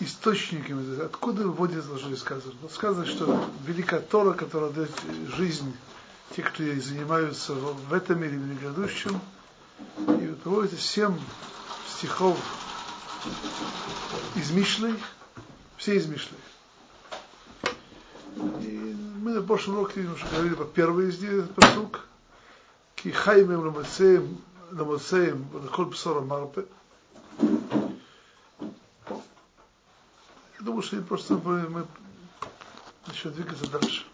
источниками, откуда выводит Лжи сказано. Вот сказано, что велика Тора, которая дает жизнь те, кто ей занимаются в этом мире, в грядущем, и приводится семь стихов из Мишлей, все из Мишлей. И мы на прошлом уроке уже говорили по первой из них, посук, ки хаймем ламацеем, ламацеем, лахоль псора марпе. Я думаю, что просто мы, мы еще двигаться дальше.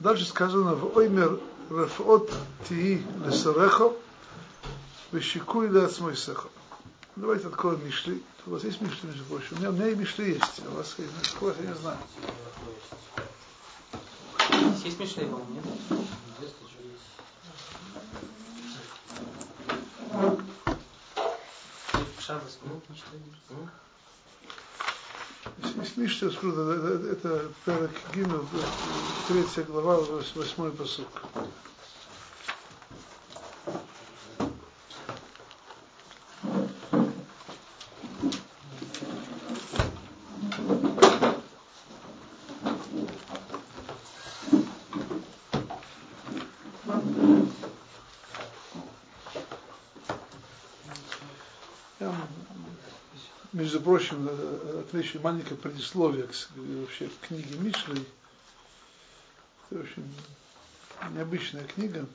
Дальше сказано в Оймер Рафот Тии Лесарехо Вещикуй Лацмой Сехо. Давайте откроем Мишли. У вас есть Мишли, между прочим? У меня, у меня и Мишли есть, а у вас, у вас я не знаю. Есть Мишли, по-моему, нет? Шабас. Есть Мишля, это, это Перек Гимел, третья глава, восьмой посук. Между прочим, отмечу маленькое предисловие к, вообще, к книге Мишли. Это очень необычная книга.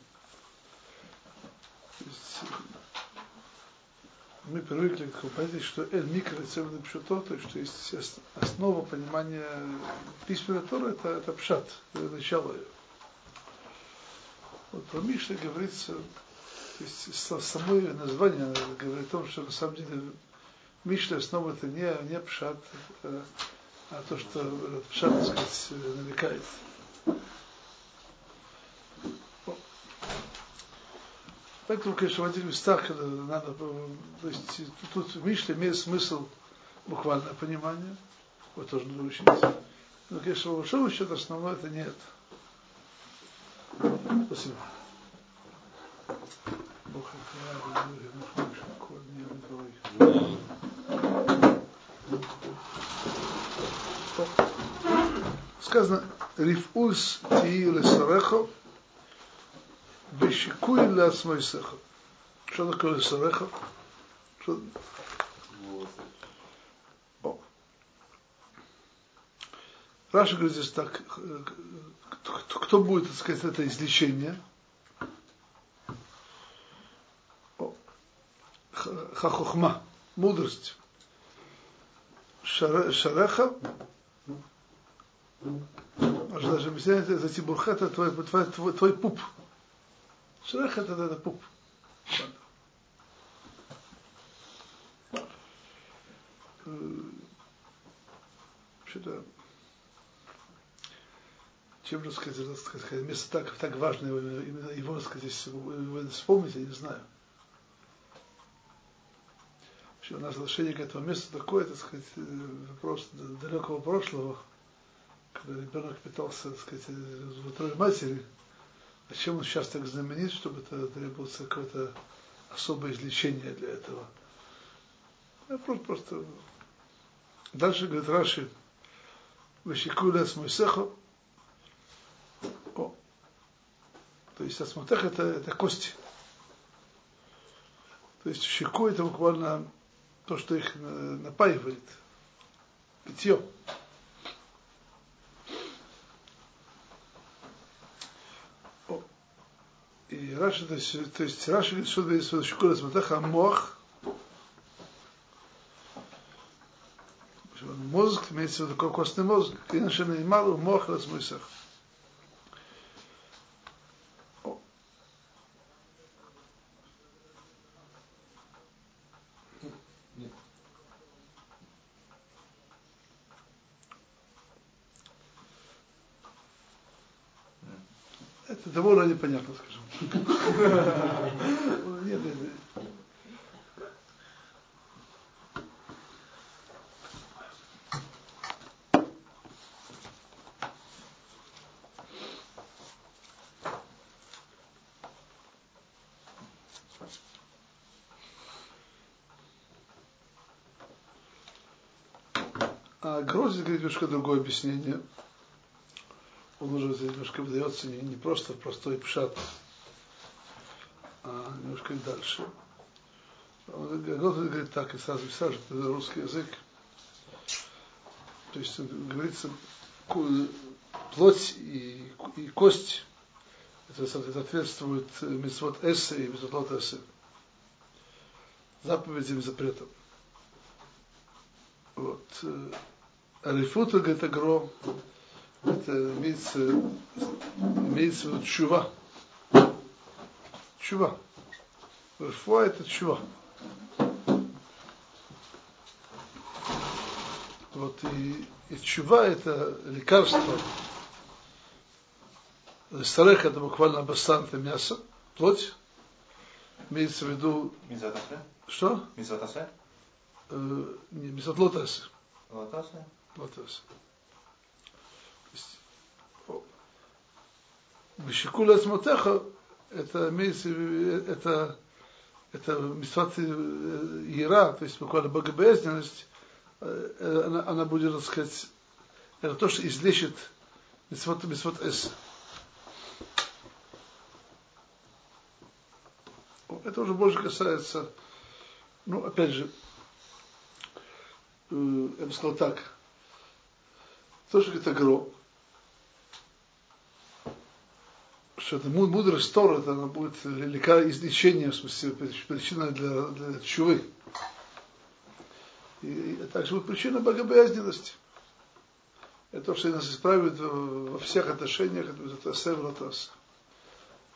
мы привыкли к понятию, что Эль Микро Цемный Пшуто, то есть, что есть основа понимания письменной Торы, это, это пшат, это начало ее. Вот про Мишли говорится, то есть самое название говорит о том, что на самом деле Мишля снова это не, не пшат, а, а то, что этот пшат, так сказать, намекает. Поэтому, конечно, в этих местах надо, то есть тут в Мишле имеет смысл буквальное понимание, вот тоже надо учиться. Но, конечно, по большому счету основное это нет. Спасибо. Бог сказано Рифус Тииле Сарехо Бешикуй Лясмойсехо. Что такое Сарехо? Что... Раша говорит здесь так, кто будет, так сказать, это излечение? Хахухма, мудрость. Шареха, Можно даже объяснять, это тибурха, это твой, твой, твой, твой пуп. Шрех это, это пуп. Что-то чем же сказать, сказать, место так, так важное, именно его сказать, вспомнить, я не знаю. Вообще нас отношение к этому месту такое, так сказать, вопрос далекого прошлого, когда ребенок питался, так сказать, в утробе матери, зачем он сейчас так знаменит, чтобы это требовалось какое-то особое излечение для этого. Я просто, просто... Дальше говорит Раши, Вешикуля Смойсехо, о, то есть асматех это, это кости. То есть щеку это буквально то, что их напаивает, питье. И Раши, то есть, то есть Раши говорит, что есть шукура сматаха мох, мозг, имеется в виду костный мозг, иначе не мало мох размысах. Это довольно непонятно, скажем. Ну, нет, нет, нет. А Грозис говорит немножко другое объяснение. Он уже немножко выдается не, не просто в простой пшат, а немножко дальше. Он говорит так, и сразу сразу русский язык. То есть говорится, плоть и, и кость, это соответствует мисвод эссе и мисвод эссе. Заповедям запретам. Вот. Арифута, говорит, агро, имеется, имеется в виду чува. Чува. Рфуа это чува. Вот и, и чува это лекарство. Старех это буквально бассан, это мясо, плоть. Имеется в виду... Мизатасе? Что? Мизатасе? Э, не, мизат лотасе. Лотасе? Бешикуля смотеха это имеется это это мисват ира, то есть буквально богобоязненность, она, она будет, так сказать, это то, что излечит мисват, мисват эс. Это уже больше касается, ну, опять же, я бы сказал так, то, что это гро, что это мудрость Тора, это она будет велика излечение, в смысле, причина для, для чувы. И, и также будет причина богобоязненности. Это то, что нас исправит во всех отношениях, это Севротас.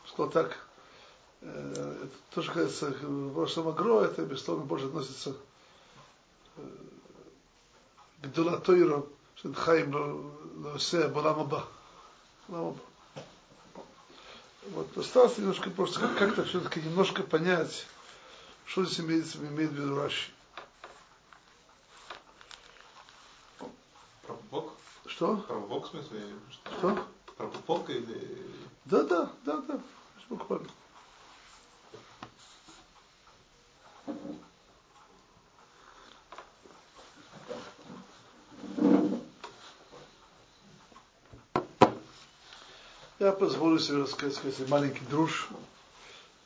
Что так, э, это тоже, кажется, в прошлом агро, это, безусловно, больше относится э, к Дулатойру, Хаим Лосе Баламаба. Баламаба. Вот осталось немножко просто как-то все-таки немножко понять, что здесь имеется, имеет в виду Раши. Прабхупок? Что? Прабхупок в смысле? Что? Прабхупок или... Да, да, да, да, буквально. Я позволю себе рассказать, сказать маленький друж.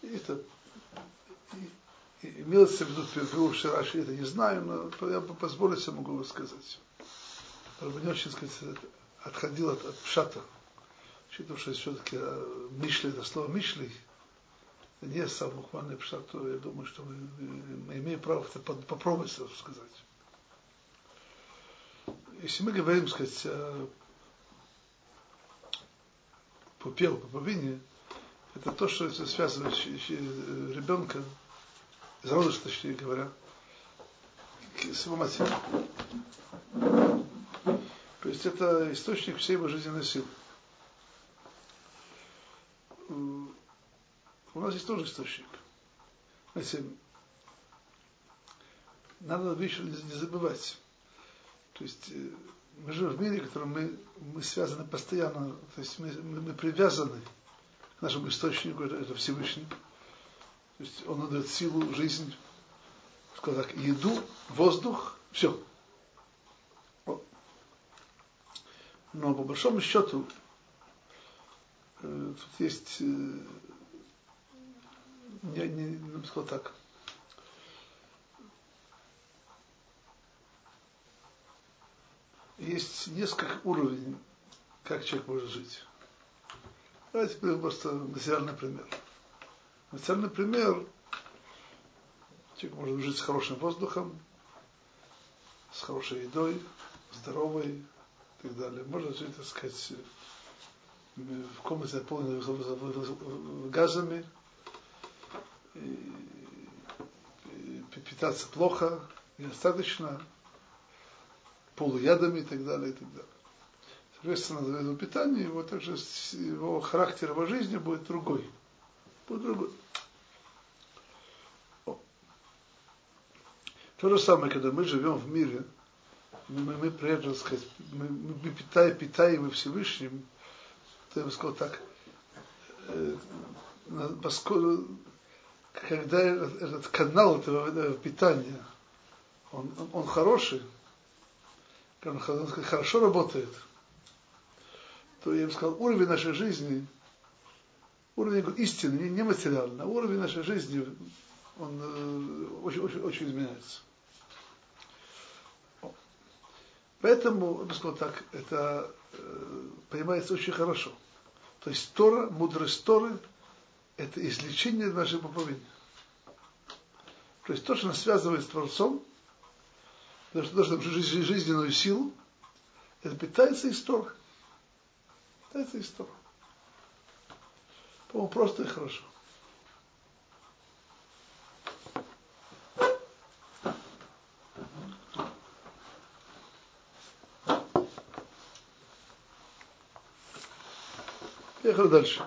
Это и, и, имелся в виду друж Раши, это не знаю, но я позволю себе могу рассказать. Чтобы не очень, сказать, отходил от, от пшата. Учитывая, что все-таки мишли, это слово мишли, не сам буквальный пшат, то я думаю, что мы, мы имеем право это попробовать сказать. Если мы говорим, сказать, пупел, пуповине, это то, что связывает ребенка, зародыш, точнее говоря, с его матерью. То есть это источник всей его жизненной силы. У нас есть тоже источник. Знаете, надо вещи не забывать. То есть мы живем в мире, в котором мы, мы связаны постоянно, то есть мы, мы, мы привязаны к нашему источнику, это, это Всевышний. То есть он дает силу, жизнь, сказал так, еду, воздух, все. Но по большому счету, э, тут есть, э, я не, не сказал так, есть несколько уровней, как человек может жить. Давайте приведем просто материальный пример. Материальный пример, человек может жить с хорошим воздухом, с хорошей едой, здоровой и так далее. Может жить, так сказать, в комнате наполненной газами, и питаться плохо, недостаточно, полуядами и так далее, и так далее. Соответственно, за его питание, его также его характер его жизни будет другой. Будет другой. О. То же самое, когда мы живем в мире, мы, мы этом, сказать, мы, мы питаем, питаем Всевышним, то я бы сказал так, э, поскольку, когда этот, этот канал этого, этого питания, он, он, он хороший, хорошо работает, то я бы сказал, уровень нашей жизни, уровень истины, не, материальный, а уровень нашей жизни, он э, очень, очень, очень изменяется. Поэтому, я бы сказал так, это э, понимается очень хорошо. То есть Тора, мудрость Торы, это излечение нашей поповини. То есть то, что нас связывает с Творцом, дает нам жизненную силу, это питается из Тора. Питается из Тора. По-моему, просто и хорошо. Поехали дальше.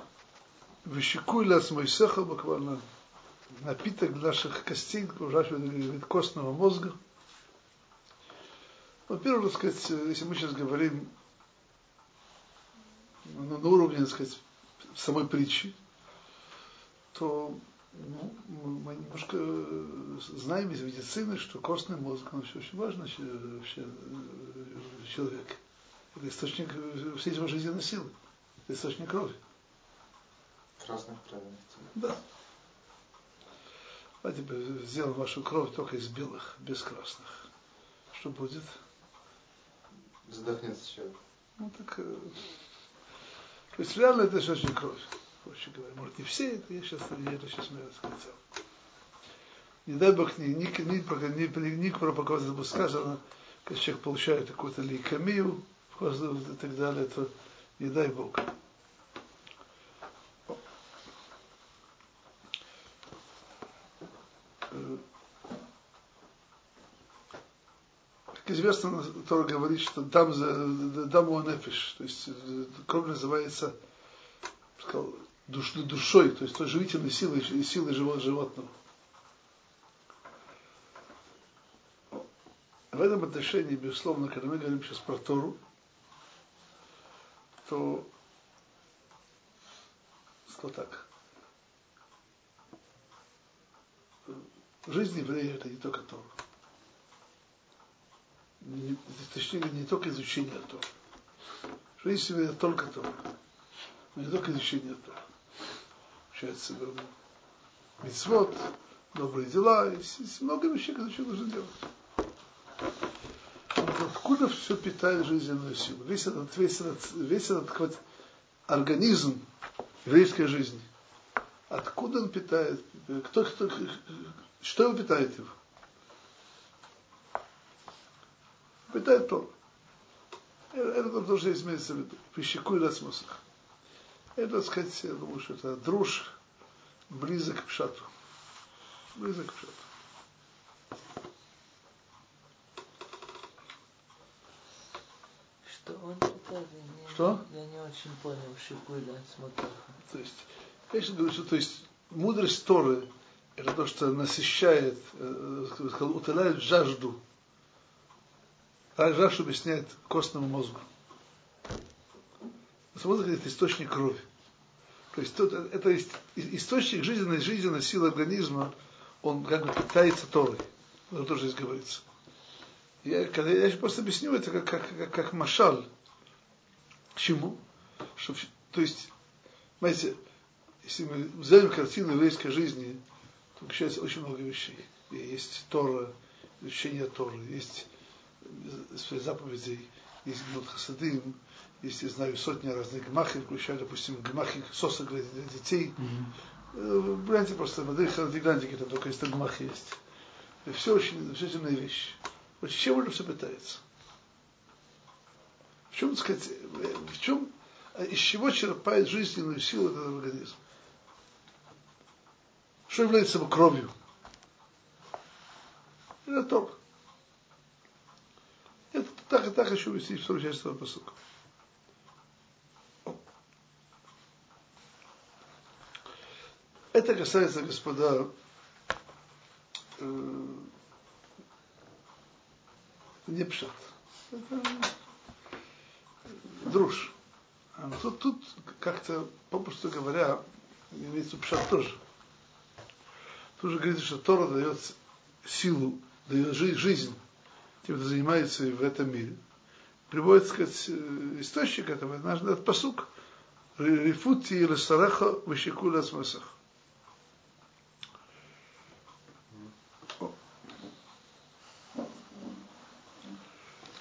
Вещикуй ляс мойсеха буквально напиток наших костей, костного мозга. Во-первых, так сказать, если мы сейчас говорим ну, на уровне, так сказать, самой притчи, то ну, мы немножко знаем из медицины, что костный мозг, он очень, очень важно вообще человек. Это источник всей его жизненной силы источник крови. Красных кровей. Да. Давайте сделаем вашу кровь только из белых, без красных. Что будет? Задохнется человек. Ну так, э, то есть реально это источник крови. Проще говоря, может не все это, я сейчас, я это сейчас мне сказал. Не дай Бог, ни, ни, ни, ни, ни, про показывать сказано, когда человек получает какую-то лейкомию и так далее, то не дай Бог. Как известно, Тора говорит, что дам, даму нефиш, то есть кровь называется сказал, душ, душой, то есть той живительной силой, силой животного. В этом отношении, безусловно, когда мы говорим сейчас про Тору, то что так. Жизнь еврея это не только Тор. Не, точнее, не только изучение Тора. Жизнь еврея только Тор. Но не только изучение Тора. Получается, митцвот, добрые дела, есть, много вещей, которые человек должен делать откуда все питает жизненную силу? Весь этот, весь этот, весь этот вот организм еврейской жизни. Откуда он питает? Кто, кто, что его питает его? Питает то. Это там тоже имеется в виду. Пищеку и расмусах. Это, так сказать, я думаю, что это друж близок к пшату. Близок к пшату. Что он читает? Я Что? Не, я не очень понял, Шикуля смотрел. То есть, конечно, говорю, что то есть, мудрость Торы это то, что насыщает, э, сказал, утоляет жажду. Жажду объясняет костному мозгу. Мозг это источник крови. То есть тут, это источник жизненной, жизненной силы организма, он как бы питается Торой. Это тоже здесь говорится. Я, когда, я просто объясню это как, как, как, как машаль. Чему? Что, то есть, знаете, если мы взяли картину еврейской жизни, то получается очень много вещей. Есть Тора, изучение Торы, есть заповедей, есть Гнот Хасадим, есть, я знаю, сотни разных гмахи, включая, допустим, гмахи соса для детей. Mm-hmm. Гляньте просто, Мадриха, гляньте, там только есть гмахи есть. И все очень замечательные вещи. Вот чем это все пытается? В чем, так сказать, в чем, из чего черпает жизненную силу этот организм? Что является его кровью? Это ток. Так и так хочу вести вторую часть этого посылка. Это касается, господа, э, не пшат. Это друж. А тут, тут как-то, попросту говоря, имеется пшат тоже. Тут же говорится, что Тора дает силу, дает жизнь тем, кто занимается в этом мире. приводит, так сказать, э, источник этого, наш этот посук. Рифути или сараха вышикуля смысах.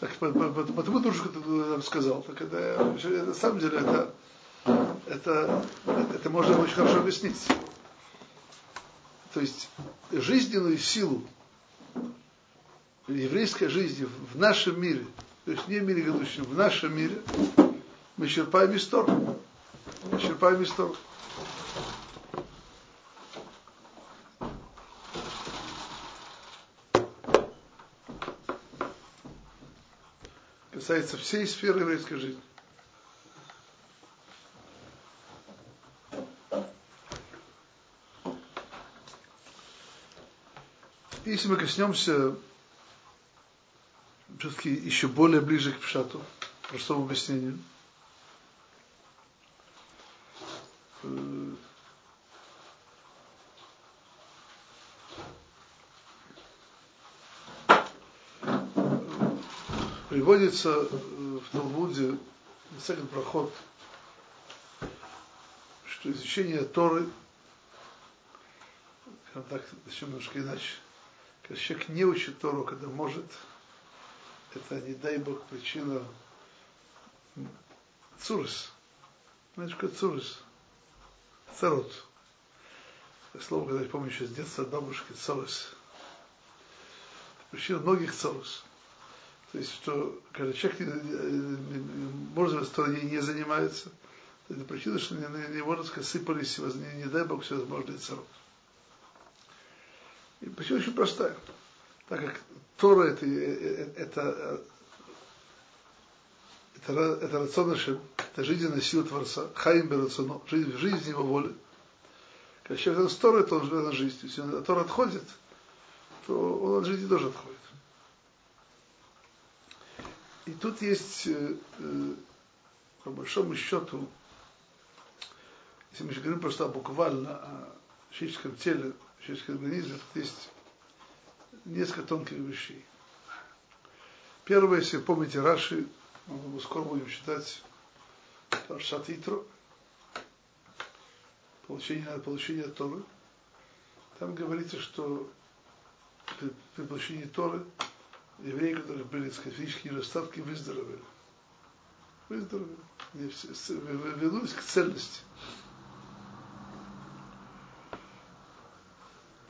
Так, потому что ты сказал. Так это, на самом деле это, это, это можно очень хорошо объяснить. То есть жизненную силу еврейской жизни в нашем мире, то есть не в мире грядущем, в нашем мире, мы черпаем из Тор. Черпаем из Тор. Касается всей сферы еврейской жизни. Если мы коснемся все-таки еще более ближе к Пшату, простому объяснению, приводится в Талмуде, на проход, что изучение Торы, так, начнем немножко иначе, когда человек не учит Тору, когда может, это, не дай Бог, причина цурс. Знаете, что цурс? Царот. Слово, когда я помню еще с детства бабушки, царос. Причина многих царос. То есть, что когда человек может в стороне не занимается, это причина, что не, не, не можно сказать, сыпались, не, не дай Бог, всевозможные царот. И причина очень простая. Так как Тора это, это, это, это рационашем, это жизненная сила Творца, Хаим Берацуно, жизнь, жизнь его воли. Когда человек с Торой, то он живет на жизнь. Если он от Тора отходит, то он от жизни тоже отходит. И тут есть, э, э, по большому счету, если мы говорим просто буквально о физическом теле, человеческом организме, тут есть несколько тонких вещей. Первое, если помните Раши, мы скоро будем читать Паршат Итро, получение, получение Торы. Там говорится, что при, при получении Торы евреи, которые были, так сказать, физические недостатки, выздоровели. Выздоровели. Вернулись к цельности.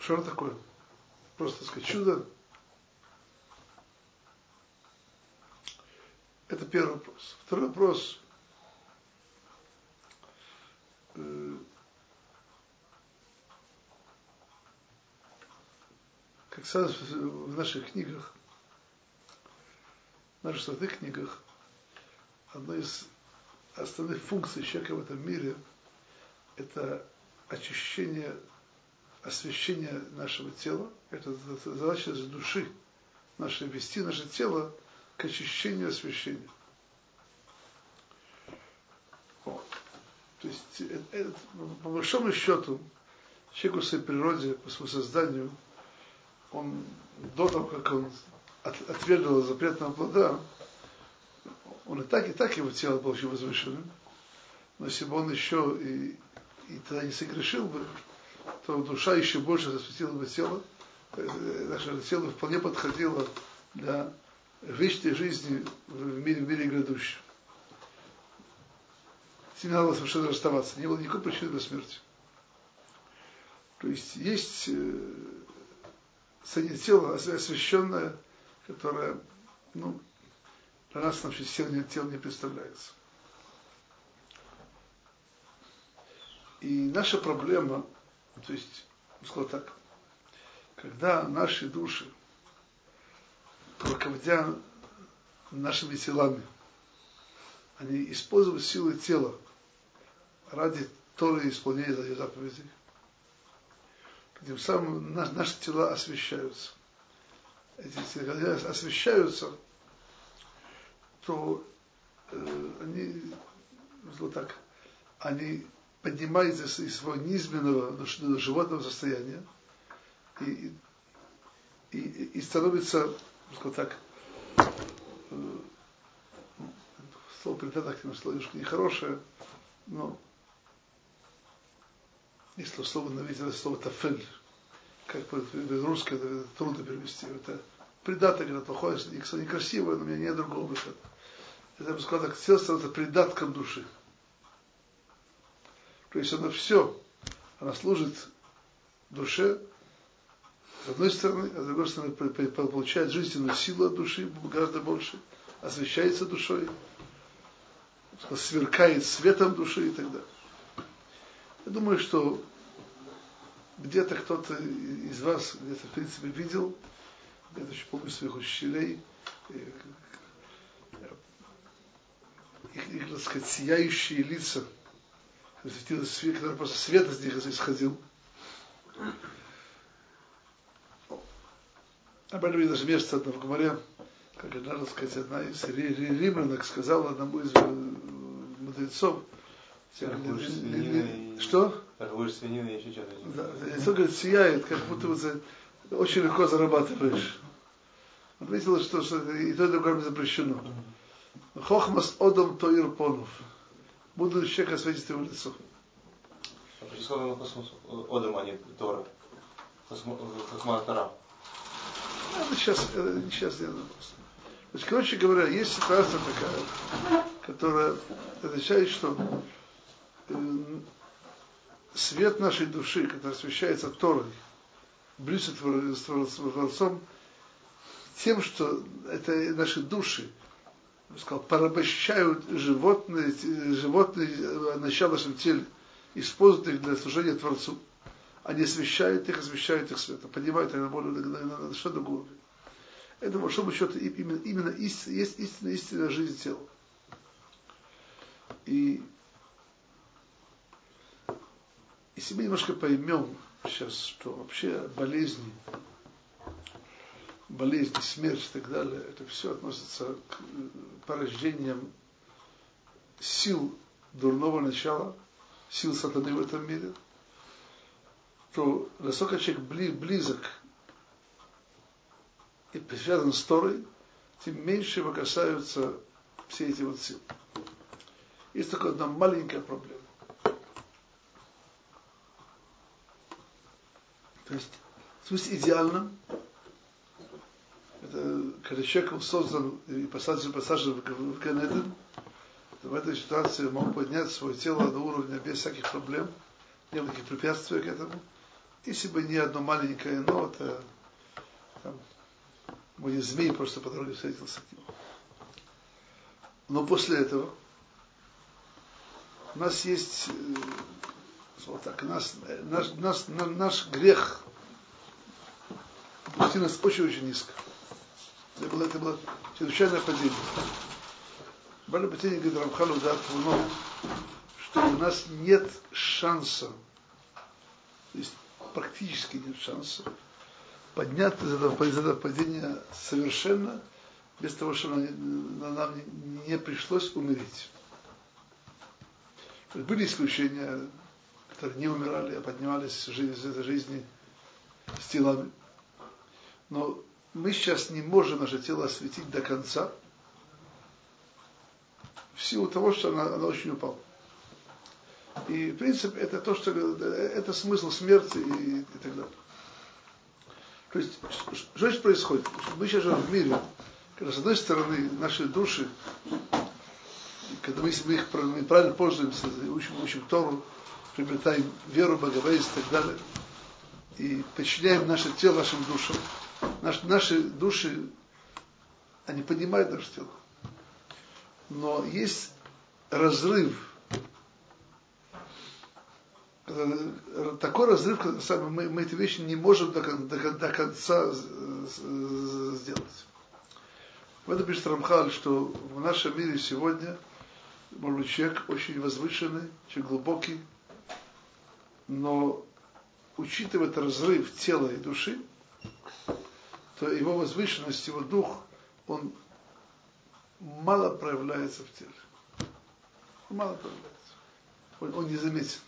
Что такое? Просто, сказать, чудо. Это первый вопрос. Второй вопрос. Э, как сказано в наших книгах, в наших святых книгах, одна из основных функций человека в этом мире – это очищение освящение нашего тела, это задача души нашей вести наше тело к очищению освящения. То есть, это, это, по большому счету, человеку в своей природе, по своему созданию, он до того, как он от, отвергал запретного плода, он и так, и так его тело было очень возвышенным. Но если бы он еще и, и тогда не согрешил бы, то душа еще больше засветила бы тело, наше тело вполне подходило для вечной жизни в мире, в мире грядущем. С ним надо совершенно расставаться, не было никакой причины для смерти. То есть есть э, тело освященное, которое, ну, для нас вообще тело не, тело не представляется. И наша проблема – то есть, сказал так, когда наши души, руководя нашими телами, они используют силы тела ради Торы исполнения заповедей, тем самым наши тела освещаются. Эти тела освещаются, то э, они, вот так, они поднимается из своего низменного животного состояния и, и, и становится, скажем так, э, слово придаток, слово немножко нехорошее, но если слово навидели слово тафель, как в русское это трудно перевести. Это придаток, это плохое, некрасивое, но у меня нет другого выхода. Я бы сказал так, тело становится придатком души. То есть она все, она служит душе, с одной стороны, а с другой стороны получает жизненную силу от души гораздо больше, освещается душой, сверкает светом души и так далее. Я думаю, что где-то кто-то из вас где-то в принципе видел, где-то еще помню своих учителей, их, их, так сказать, сияющие лица, светилось свет, который просто свет из них исходил. Об этом даже место одно в Гоморе, как так сказать, одна из римлянок сказала одному из мудрецов, что? Торгуешь свининой еще что-то. Да, лицо, говорит, сияет, как будто бы очень легко зарабатываешь. Видел, что, что и то, и другое запрещено. Хохмас одом тоир понов. Будущий человек осветит его лицо. Не. Это сейчас, это сейчас не вопрос. Значит, короче говоря, есть ситуация такая, которая означает, что свет нашей души, который освещается Торой, близко с Творцом, тем, что это наши души, сказал, порабощают животные, животные начало нашем теле, используют их для служения Творцу. Они освещают их, освещают их светом, поднимают их на более на, на, на что другое. Это, по большому счету, именно, именно истина, есть истинная, истинная жизнь тела. И если мы немножко поймем сейчас, что вообще болезни, болезни, смерть и так далее, это все относится к порождениям сил дурного начала, сил сатаны в этом мире, то насколько человек близок и связан с Торой, тем меньше его касаются все эти вот силы. Есть такая одна маленькая проблема. То есть, в смысле идеальном, когда человек был создан и посажен, посажен в, Ганеден, в этой ситуации мог поднять свое тело до уровня без всяких проблем, не было никаких препятствий к этому. Если бы не одно маленькое но, это там, мой змей просто по дороге встретился к нему. Но после этого у нас есть э, вот так, нас, наш, наш, наш грех опустил нас очень-очень низко. Это было, это было чрезвычайное падение. Бали падение говорит Рамхалу да, что у нас нет шанса, то есть практически нет шанса подняться из этого, из этого падения совершенно без того, что нам, нам не пришлось умереть. Были исключения, которые не умирали, а поднимались из этой жизни с телами. Но мы сейчас не можем наше тело осветить до конца, в силу того, что она, она очень упала. И, в принципе, это то, что это смысл смерти и, и так далее. То есть, что здесь происходит? Мы сейчас живем в мире, когда, с одной стороны, наши души, когда мы, мы их мы правильно пользуемся, учим, учим Тору, приобретаем веру, богобоязнь и так далее, и подчиняем наше тело нашим душам, Наш, наши души, они понимают наше тело. Но есть разрыв. Такой разрыв, когда мы, мы эти вещи не можем до, до, до конца сделать. В этом пишет Рамхаль, что в нашем мире сегодня, может быть, человек очень возвышенный, человек глубокий, но учитывая этот разрыв тела и души, то его возвышенность, его дух, он мало проявляется в теле. Мало проявляется. Он, он не заметен.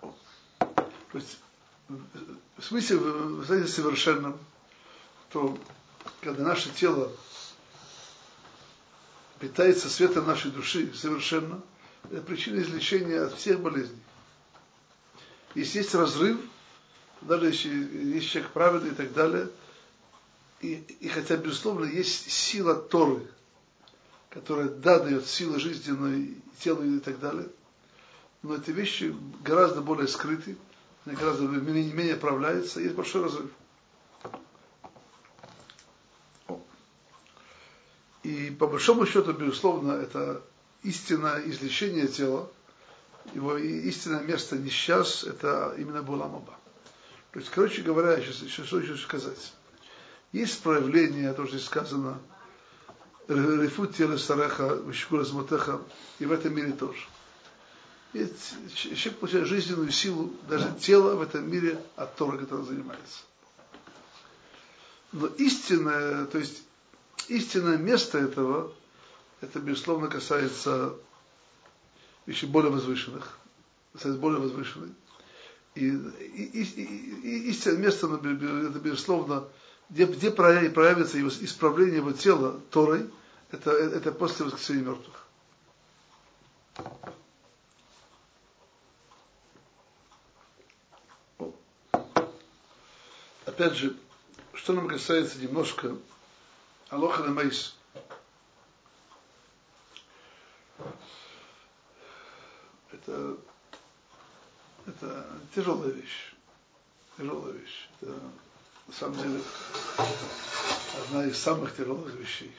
То есть, в смысле, в смысле совершенном, что когда наше тело питается светом нашей души совершенно, это причина излечения от всех болезней. Если есть разрыв, даже если есть человек праведный и так далее, и, и хотя, безусловно, есть сила Торы, которая, да, дает силы жизненной, телу и так далее, но эти вещи гораздо более скрыты, гораздо менее, менее проявляются, есть большой разрыв. И по большому счету, безусловно, это истинное излечение тела, его истинное место не сейчас, это именно Буламаба. То есть, короче говоря, сейчас, сейчас что еще сказать. Есть проявление, то, что сказано, рефут тела сараха, вишкура змотеха, и в этом мире тоже. И человек получает жизненную силу, даже тело в этом мире от Тора, которым занимается. Но истинное, то есть истинное место этого, это, безусловно, касается вещей более возвышенных, касается более возвышенных. И, и, и, и истинное место, это, безусловно, где, где проявится его исправление его тела Торой, это, это после воскресения мертвых. Опять же, что нам касается немножко Алоха на Это, это тяжелая вещь. Тяжелая вещь. Это, на самом деле, одна из самых тяжелых вещей.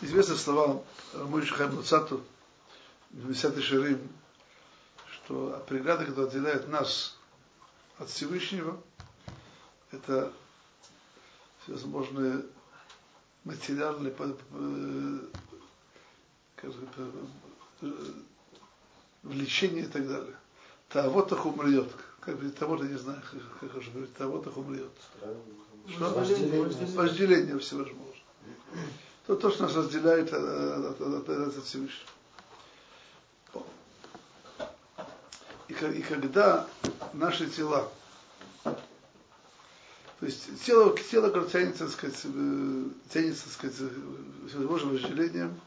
Известны слова Рамойши Хайм в 10 Ширим, что преграда, которая отделяет нас от Всевышнего, это всевозможные материальные э, как сказать, э, влечения и так далее. Их умрет. Как бы того не знаю, как, как же говорить, их умрет. Что? Вожделение, Вожделение всевозможное. То, то, что нас разделяет от, от, от, от, от Всевышнего. И, и когда наши тела то есть тело, тело тянется, так сказать, э, тянется, так сказать, всевозможным вожделением,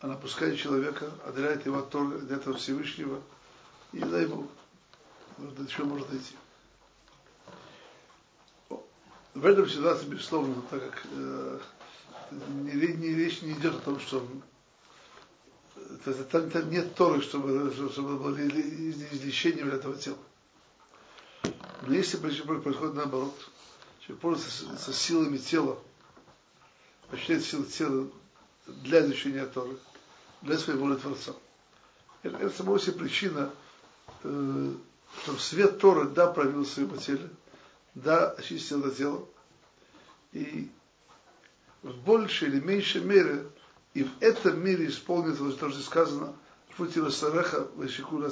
она пускает человека, отделяет его от Тора, от этого Всевышнего, и дай ему, до чего может дойти. В этом ситуации, безусловно, так как э, не, не, речь не идет о том, что там, там нет Торы, чтобы, чтобы было излечение этого тела. Но если происходит наоборот, человек пользуется со силами тела, посчитает силы тела для изучения Торы, для своей воли Творца. Это, это само себе причина, э, чтобы свет Торы, да, проявился в своем теле, да, очистил это тело, и в большей или меньшей мере и в этом мире исполнится то, что сказано, Футила Сараха, Вashikура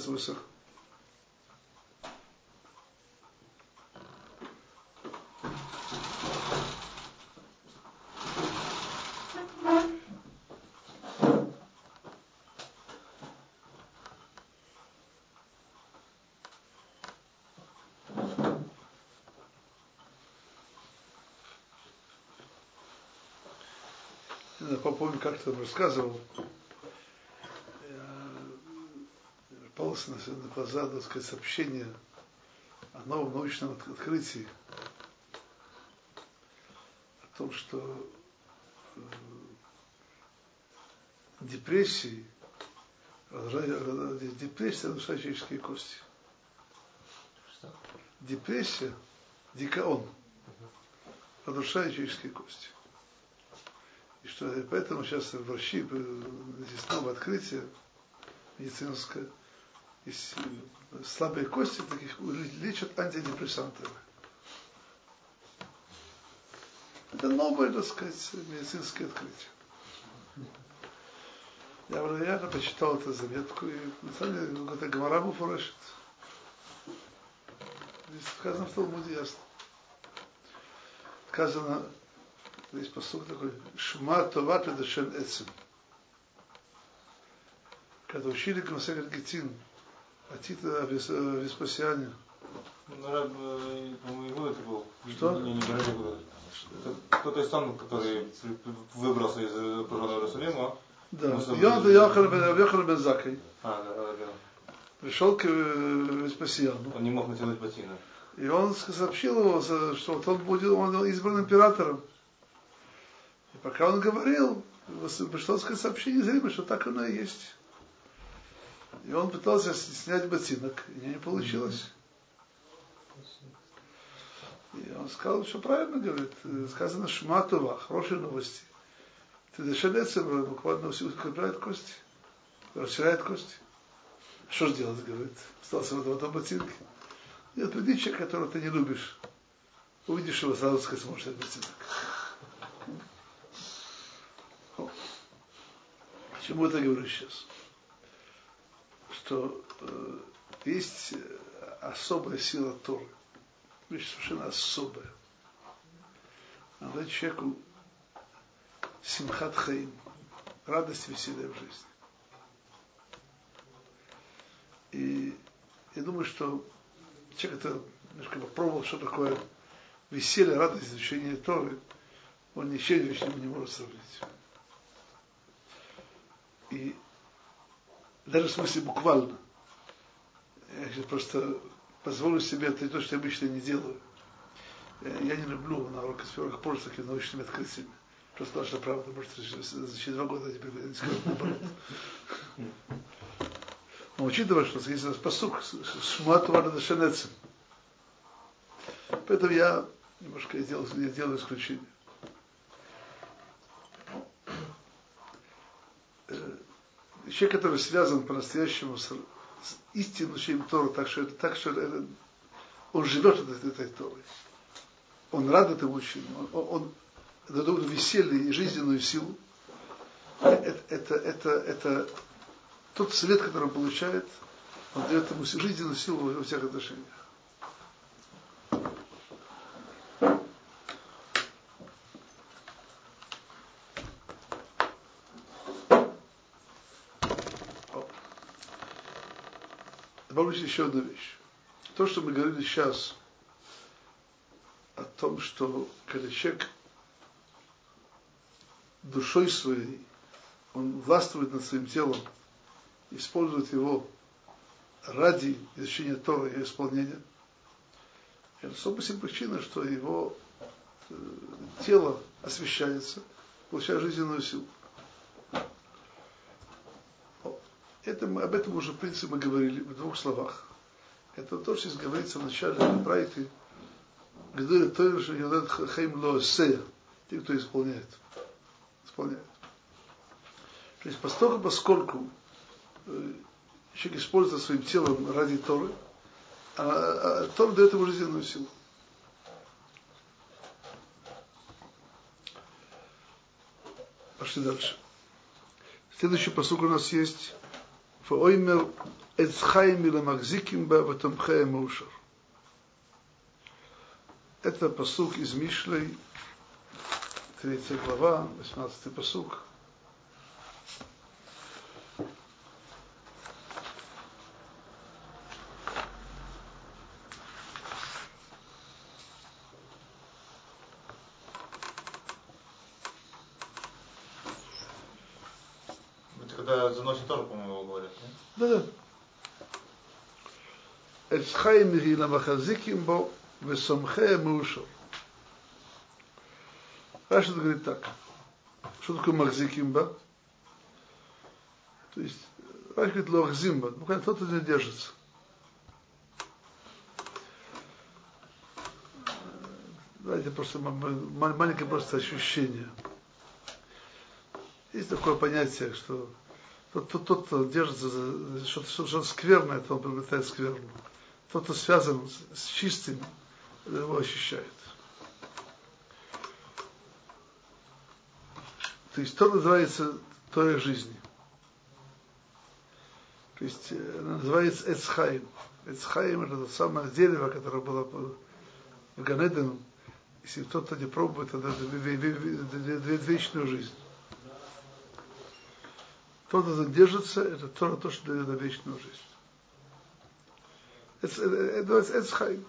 Помню, как-то он рассказывал, попался на, на глаза, так сказать, сообщение о новом научном открытии, о том, что э, депрессии, депрессия разрушает человеческие кости. Что? Депрессия, дикаон, разрушает человеческие кости. Что поэтому сейчас врачи, здесь новое открытие медицинское, есть слабые кости таких лечат антидепрессантами. Это новое, так сказать, медицинское открытие. Я реально почитал эту заметку, и на самом деле это Гамара Муфурашит. Здесь сказано в Талмуде ясно. Сказано, есть посуд такой, Шма Това Педашен Эцем. Когда учили Гмасекер Гетин, а Тита Веспасиане, Ну, э, по-моему, это был. Что? Не, не, кто-то из там, который выбрался из окруженного Иерусалима. Да. Ну, сам- И он Йохан бен, Закай А, да, да, да. пришел к э, Веспасиану. Он не мог натянуть ботинок. И он сообщил ему, что вот он будет он избран императором. И пока он говорил, пришло сообщение из Рима, что так оно и есть. И он пытался снять ботинок, и не получилось. И он сказал, что правильно говорит. Сказано Шматова, хорошие новости. Ты дешевец, буквально укрепляет кости, расширяет кости. Что же делать, говорит, остался в этом ботинке. Нет, приди человек, которого ты не любишь. Увидишь его, сразу сказать, сможешь ботинок. Почему это говорю сейчас? Что э, есть особая сила Торы. Вещь совершенно особая. Надо дать человеку симхат хаим, радость, веселье в жизни. И я думаю, что человек, который немножко попробовал, что такое веселье, радость, изучение Торы, он ничем не может сравнить. И даже в смысле буквально. Я сейчас просто позволю себе это то, что я обычно не делаю. Я не люблю на уроках первых пользу такими научными открытиями. Просто наша правда, может, за два года теперь не скажу наоборот. Но учитывая, что есть у нас посук, шмат варда шенецем. Поэтому я немножко делаю, я делаю исключение. Человек, который связан по-настоящему с, с истинным учением Тора, так что, так что это, он живет этой, этой Торой. Он рад этому учению, он, он дает веселье и жизненную силу. Это, это, это, это тот свет, который он получает, он дает ему жизненную силу во всех отношениях. Добавлю еще одну вещь. То, что мы говорили сейчас о том, что когда человек душой своей, он властвует над своим телом, использует его ради изучения Тора и исполнения, это особо причина, что его э, тело освещается, получая жизненную силу. Это мы, об этом уже, в принципе, мы говорили в двух словах. Это то, что здесь говорится в начале Брайты, где то, что Йодет Хайм Лоосея, те, кто исполняет. Исполняет. То есть, поскольку, поскольку э, человек использует своим телом ради Торы, а, а Тора дает ему жизненную силу. Пошли дальше. Следующий посук у нас есть ואוימר עץ חיים מלמחזיקים בה ותומכי מאושר. Это посук из Мишлей, третья глава, 18 посук. עץ חיים היא למחזיקים בו וסומכי מאושר. Раша говорит так. Что такое махзикимба? То есть, Раша говорит лохзимба. Ну, когда кто-то не держится. Давайте просто маленькое просто ощущение. Есть такое понятие, что тот, тот, тот кто держится за что-то, что-то скверное, то он приобретает скверну. Тот, кто связан с, чистым, его ощущает. То есть то называется той жизни. То есть называется Эцхайм. Эцхайм это то самое дерево, которое было в Ганедену. Если кто-то не пробует, это дает вечную жизнь. Тот, кто держится, это то, то что дает вечную жизнь. Это называется Эцхайм.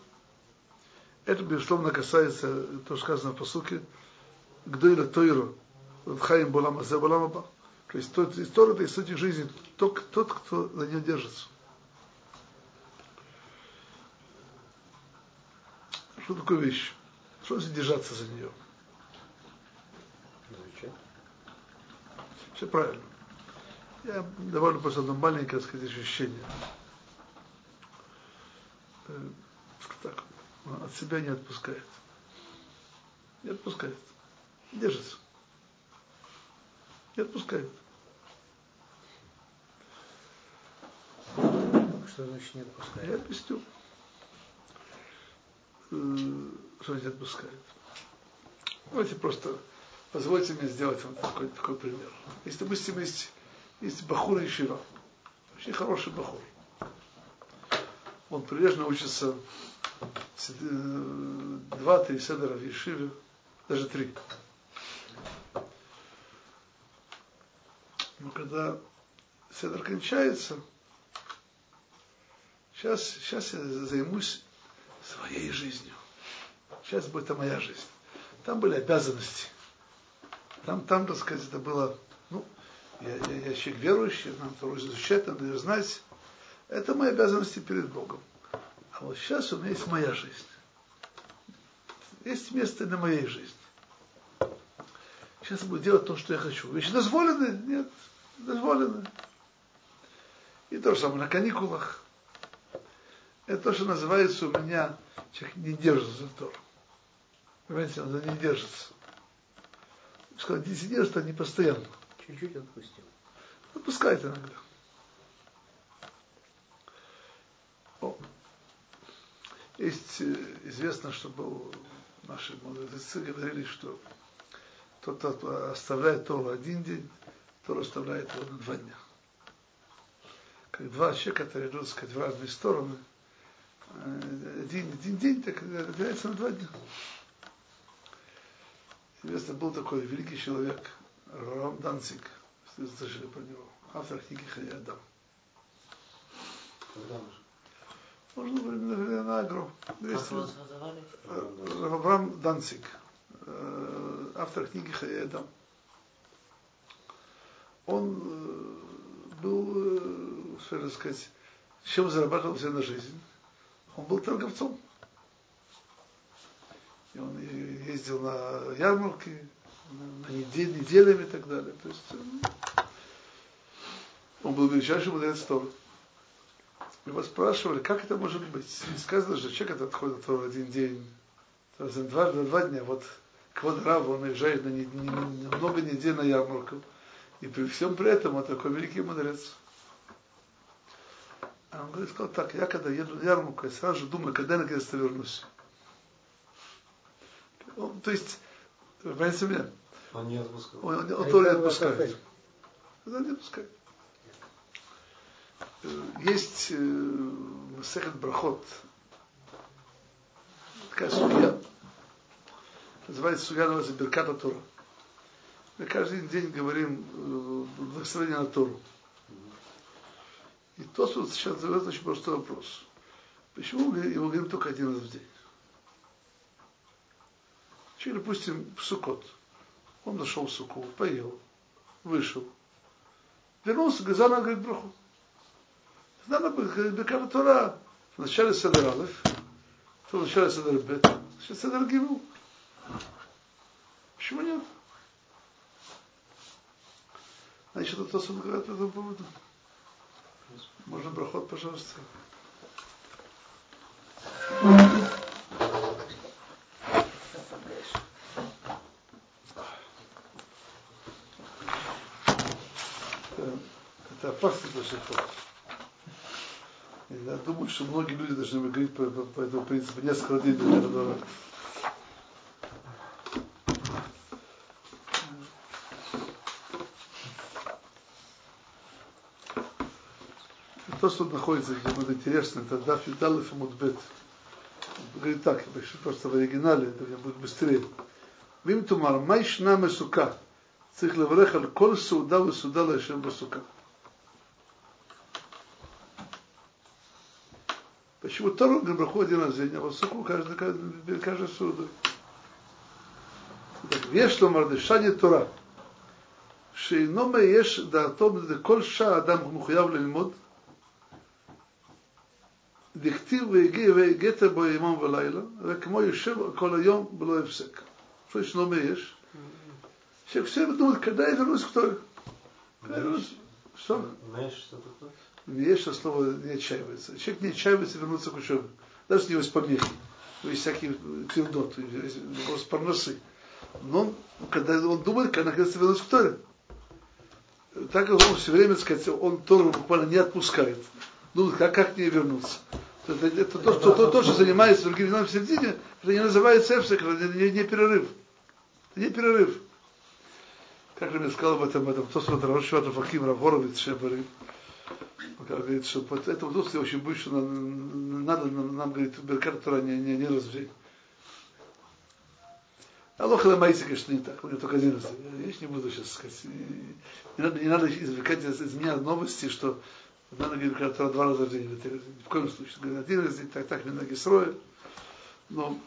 Это, безусловно, касается, то, что сказано по сути, Гдойла Тойру, Хаим Булама Зе Булама То есть тот, Тора это сути жизни, тот, тот, кто на нее держится. Что такое вещь? Что значит держаться за нее? Все правильно. Я довольно просто одно маленькое, так сказать, ощущение. Э, так, от себя не отпускает. Не отпускает. Держится. Не отпускает. Что значит не отпускает? Я объясню. Э, что не отпускает. Давайте просто позвольте мне сделать вам такой, такой пример. Если, допустим, есть, есть Бахур Ишива, очень хороший Бахур. Он прилежно учится э, два-три седера в Ешиве, даже три. Но когда седер кончается, сейчас, сейчас я займусь своей жизнью. Сейчас будет это моя жизнь. Там были обязанности. Там, там, так сказать, это было, ну, я, я, я человек верующий, нам Тору изучать, надо знать. Это мои обязанности перед Богом. А вот сейчас у меня есть моя жизнь. Есть место для моей жизни. Сейчас буду делать то, что я хочу. Вещи дозволены? Нет, дозволены. И то же самое на каникулах. Это то, что называется у меня, человек не держится за Тору. Понимаете, он не держится. Сказал, если держится, не постоянно. Чуть-чуть отпустил. Отпускает иногда. Есть э, известно, что был, наши мудрецы говорили, что тот, кто оставляет Тору один день, Тор оставляет его на два дня. Как два человека, которые идут, сказать, в разные стороны – один, один день, так разделяется на два дня. Известно, был такой великий человек, Рам Данцик, вы слышали про него, автор книги Хаядам. Можно было на Агро. Раврам Данцик, автор книги Хаядам. Он был, что сказать, чем зарабатывал себе на жизнь он был торговцом. И он ездил на ярмарки, на недель, неделями и так далее. То есть э, он был величайший мудрец Торы. Его спрашивали, как это может быть? И сказано же, человек это отходит в один день, то есть два, два дня, вот Квад Рав, он уезжает на, не, не, на много недель на ярмарку, и при всем при этом он такой великий мудрец. А он говорит, сказал так, я когда еду на ярмарку, я сразу же думаю, когда я наконец-то вернусь. Он, то есть, понимаете меня? Он не отпускал. Он, он, он тоже не отпускает. Он не отпускает. Есть Масехет Брахот, такая судья, называется судья, называется Берката Тора. Мы каждый день говорим благословение на Тору. И то, что сейчас задает очень простой вопрос. Почему мы его говорим только один раз в день? Человек, допустим, в Сукот. Он нашел Суку, поел, вышел. Вернулся, Газана говорит браху. Надо бы, Бекара Тора, в начале Седер Алеф, в начале Седер Бет, сейчас Седер Гиму. Почему нет? Значит, это то, что он говорит по этому поводу. Можно проход, пожалуйста. Это опасно до сих пор. Я думаю, что многие люди должны говорить по, по, по этому принципу несколько дней для этого. То, что находится, где вот интересно, это Дафи Далев и Мудбет. Говорит так, я пишу просто в оригинале, это мне будет быстрее. Вим тумар, майш наме сука. Цих леврех аль кол суда высуда лашем басука. Почему Тору говорит браху один раз в день, а вот суку каждый, каждый, каждый суду. Так, יש לומר דשני תורה, שאינו מייש דעתו לכל שעה אדם מחויב ללמוד, דכתיב והגיע והגעת בו ימום ולילה, וכמו יושב כל היום בלא הפסק. что есть но יש? Человек все время думает, когда я вернусь к Что? Что? Есть что слово не отчаивается. Человек не отчаивается вернуться к учебе. Даже у него есть помехи. Есть всякие кирдоты, вопрос парносы. Но когда он думает, когда наконец-то вернуться к Торе. Так он все время, так сказать, он Тору буквально не отпускает. Думает, как, как мне вернуться. Это, это то, что, то, то, что занимается другими делами в середине, это не называется эпсик, это не, не перерыв. Это не перерыв. Как же мне сказал об этом, этом, кто смотрел, Рошвата Факим Раворович Шебарин. Как говорит, что вот это удовольствие очень будет, что нам, надо, нам, нам говорит, Беркат Тора не, не, не развлечь. Алоха на Майсе, конечно, не так. У него только один раз. Я не буду сейчас сказать. Не надо, не надо извлекать из, из меня новости, что надо говорить Беркат Тора два раза в день. Это, в коем случае. Говорит, один раз в день, так, так, Минаги строят. Но,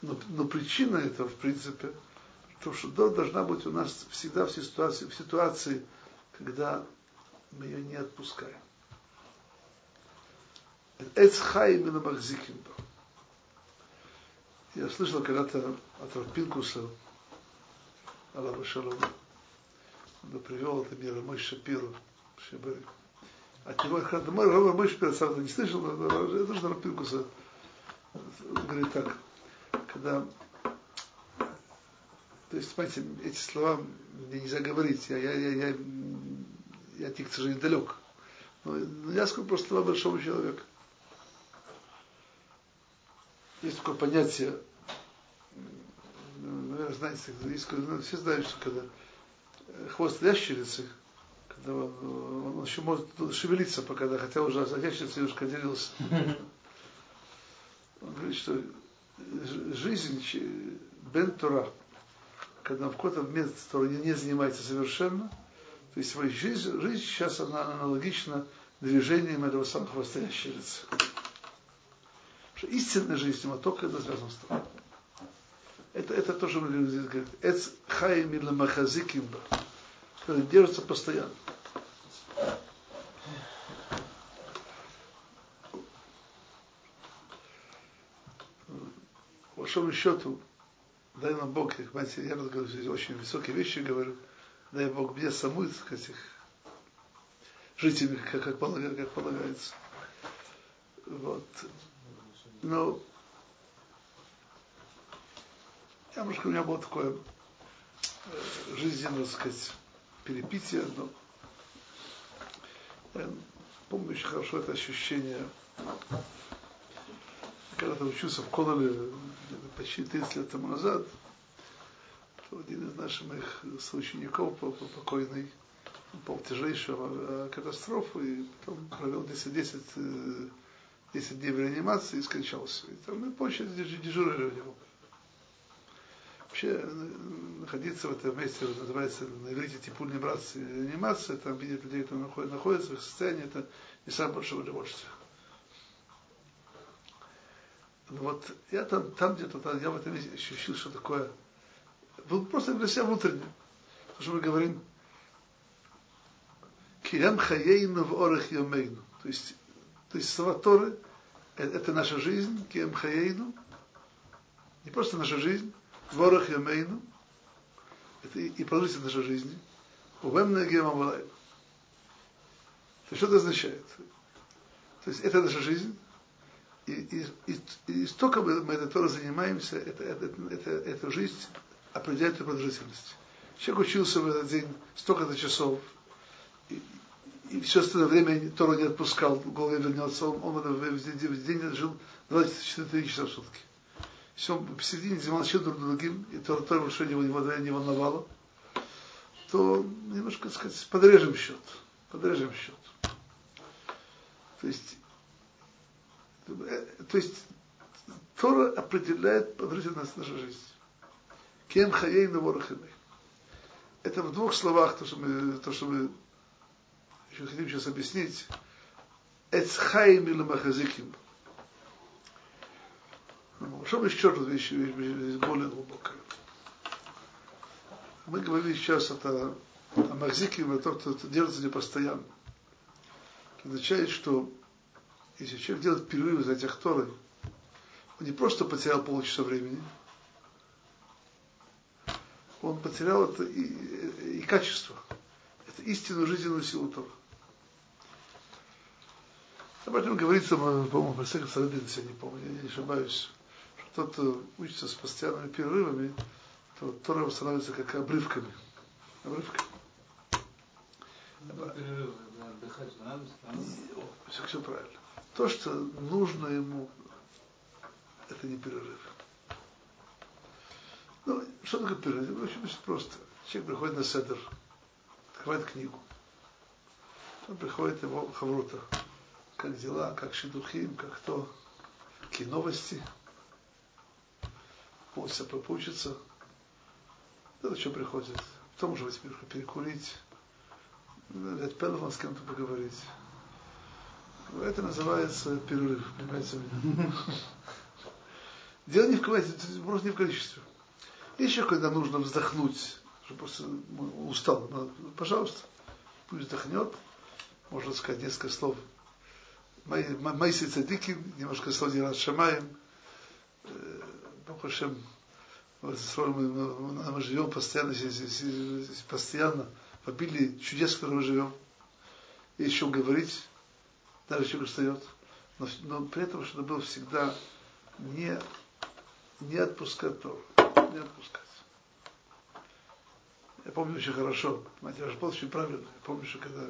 но, но причина этого, в принципе, то, что должна быть у нас всегда в ситуации, в ситуации, когда мы ее не отпускаем. Именно Махзикимба. Я слышал когда-то от Рафпинкуса, Аллаха Шалом, он привел это мне Рамой Шапиру, Шибари. От него, мой Рамой Шапиру сам не слышал, но это же Рафпинкуса говорит так, когда то есть, понимаете, эти слова мне нельзя говорить. Я, я, я, я, я от них, к сожалению, далек. Но, но я скажу просто слова большого человека. Есть такое понятие, наверное, знаете, есть, ну, все знают, что когда хвост ящерицы, когда он, он еще может шевелиться пока, да, хотя уже от ящерицы немножко отделился. Он говорит, что жизнь Бен Тора, когда в какой-то момент, который не занимается совершенно, то есть жизнь, жизнь сейчас она аналогична движением этого самого хвоста ящерицы. Что истинная жизнь ему только это связано с тобой. Это, это то, что мы говорим здесь, говорит, эц хаим или махазикимба, который держится постоянно. По большому счету, дай нам Бог, как знаете, я разговариваю очень высокие вещи говорю, дай Бог мне саму, этих жителей, как, как, полагается, как полагается. Вот. Но я, может, у меня было такое э, жизненное, так сказать, перепитие, но я помню очень хорошо это ощущение, когда-то учился в Кололе почти 30 лет тому назад, то один из наших моих соучеников, покойный, попал в тяжелейшую катастрофу и потом провел 10-10 10 дней в реанимации и скончался. И там мы по очереди дежурили у него. Вообще находиться в этом месте, называется на иврите типульный братцы реанимация, там видеть людей, кто находится в их состоянии, это не самое большое удовольствие. Вот я там, там где-то, там, я в этом месте ощутил, что такое, был просто для себя внутренне. Потому что мы говорим, кирям хаейну в орах йомейну. То есть, то есть слова Торы, это наша жизнь, кем хаейну, не просто наша жизнь, в орах йомейну, это и, продолжительность нашей жизни, увемна гема То есть, что это означает? То есть, это наша жизнь, и, и, и, и столько мы, мы это тоже занимаемся, это, это, это, это жизнь определяет продолжительность. Человек учился в этот день столько-то часов, и все остальное время Тору не отпускал, в голове вернется, он, он в день жил 24 часа в сутки. Все, посередине занимался чем друг другим, и Тора, Тора больше его не волновало, то немножко, так сказать, подрежем счет. Подрежем счет. То есть то есть Тора определяет продолжительность нашей жизни. Кем хаей ворохины. Это в двух словах то, что мы, то, что мы еще хотим сейчас объяснить. Эцхайм или махазиким. большому счету вещь, вещь, вещь более глубокая. Мы говорили сейчас это о Махзике, о том, кто держится не постоянно. Это означает, что если человек делает перерывы за этих Торы, он не просто потерял полчаса времени, он потерял это и, и качество. Это истинную жизненную силу Тора. Об этом говорится, по-моему, в Масехе Сарабин, если я не помню, я не ошибаюсь, что тот, кто учится с постоянными перерывами, то Тора становится как обрывками. Обрывками. Все, все правильно. То, что нужно ему, это не перерыв. Ну, что такое перерыв? Очень, очень просто. Человек приходит на седер, открывает книгу. Он приходит его хаврута. Как дела, как шедухим, как то, какие новости. Полностью поучиться. Это что приходит. Потом уже возьми перекурить, взять с кем-то поговорить. Это называется перерыв, понимаете меня? Дело не в количестве, просто не в количестве. Еще когда нужно вздохнуть, чтобы просто устал, пожалуйста, пусть вздохнет, можно сказать несколько слов. Майси цадики, немножко не раз шамаем. Бахушем, мы живем постоянно, постоянно в обилии чудес, в мы живем. И еще говорить, даже человек устает. Но, но при этом, чтобы было всегда не, не отпускать то, не отпускать. Я помню очень хорошо, мать Рашпол очень правильно. Я помню, что когда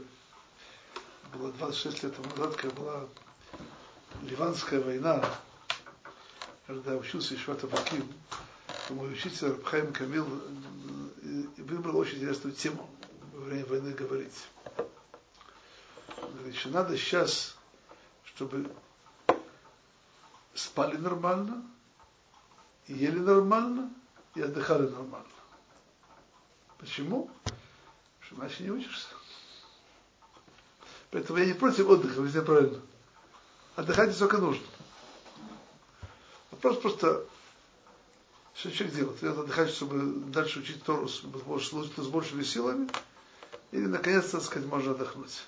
было 26 лет назад, когда была Ливанская война, когда учился еще в Баким, мой учитель Рабхайм Камил выбрал очень интересную тему во время войны говорить. Говорит, что надо сейчас, чтобы спали нормально, ели нормально и отдыхали нормально. Почему? Потому что иначе не учишься. Поэтому я не против отдыха, везде правильно. Отдыхайте сколько нужно. Вопрос просто, что человек делает? Я отдыхать, чтобы дальше учить Тору с, с большими силами, или наконец-то, сказать, можно отдохнуть.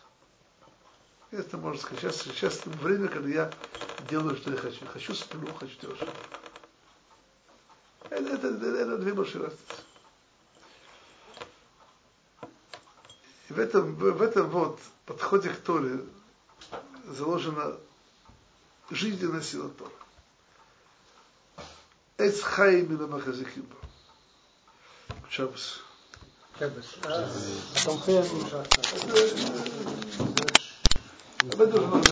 Это можно сказать. Сейчас, сейчас время, когда я делаю, что я хочу. Хочу сплю, хочу что это, это, это, это две большие разницы. И в этом, в этом вот подходе к Торе заложена жизненная сила Тора. Эц хаймина махазикиба. Чабас. Чабас. Об этом